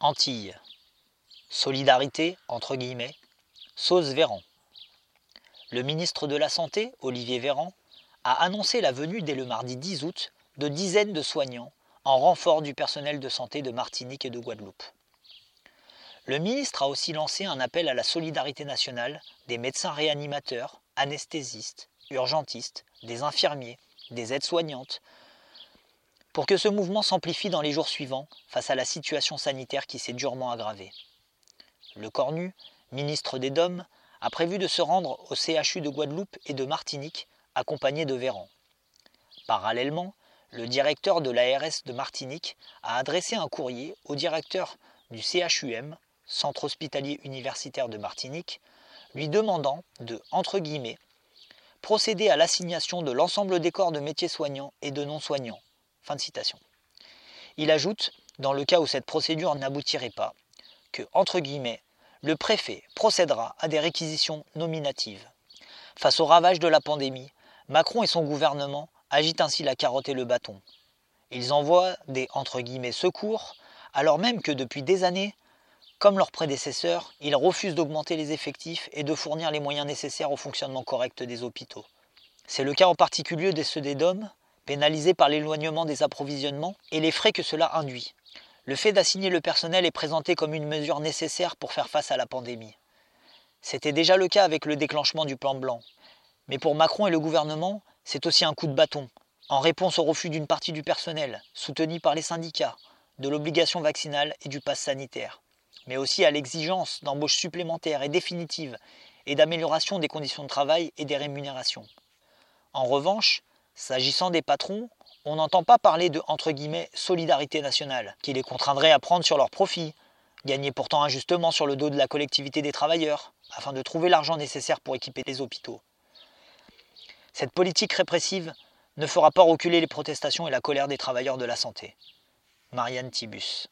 Antilles. Solidarité, entre guillemets, sauce Véran. Le ministre de la Santé, Olivier Véran, a annoncé la venue dès le mardi 10 août de dizaines de soignants en renfort du personnel de santé de Martinique et de Guadeloupe. Le ministre a aussi lancé un appel à la solidarité nationale des médecins réanimateurs, anesthésistes, urgentistes, des infirmiers, des aides-soignantes, pour que ce mouvement s'amplifie dans les jours suivants face à la situation sanitaire qui s'est durement aggravée. Le Cornu, ministre des Dômes, a prévu de se rendre au CHU de Guadeloupe et de Martinique, accompagné de Véran. Parallèlement, le directeur de l'ARS de Martinique a adressé un courrier au directeur du CHUM, Centre hospitalier universitaire de Martinique, lui demandant de, entre guillemets, procéder à l'assignation de l'ensemble des corps de métiers soignants et de non-soignants. Fin de citation. Il ajoute, dans le cas où cette procédure n'aboutirait pas, que, entre guillemets, le préfet procédera à des réquisitions nominatives. Face au ravage de la pandémie, Macron et son gouvernement agitent ainsi la carotte et le bâton. Ils envoient des entre guillemets secours, alors même que depuis des années, comme leurs prédécesseurs, ils refusent d'augmenter les effectifs et de fournir les moyens nécessaires au fonctionnement correct des hôpitaux. C'est le cas en particulier des pénalisés par l'éloignement des approvisionnements et les frais que cela induit. Le fait d'assigner le personnel est présenté comme une mesure nécessaire pour faire face à la pandémie. C'était déjà le cas avec le déclenchement du plan blanc. Mais pour Macron et le gouvernement, c'est aussi un coup de bâton, en réponse au refus d'une partie du personnel, soutenu par les syndicats, de l'obligation vaccinale et du pass sanitaire mais aussi à l'exigence d'embauche supplémentaire et définitive et d'amélioration des conditions de travail et des rémunérations. En revanche, s'agissant des patrons, on n'entend pas parler de solidarité nationale, qui les contraindrait à prendre sur leur profit, gagner pourtant injustement sur le dos de la collectivité des travailleurs, afin de trouver l'argent nécessaire pour équiper les hôpitaux. Cette politique répressive ne fera pas reculer les protestations et la colère des travailleurs de la santé. Marianne Tibus.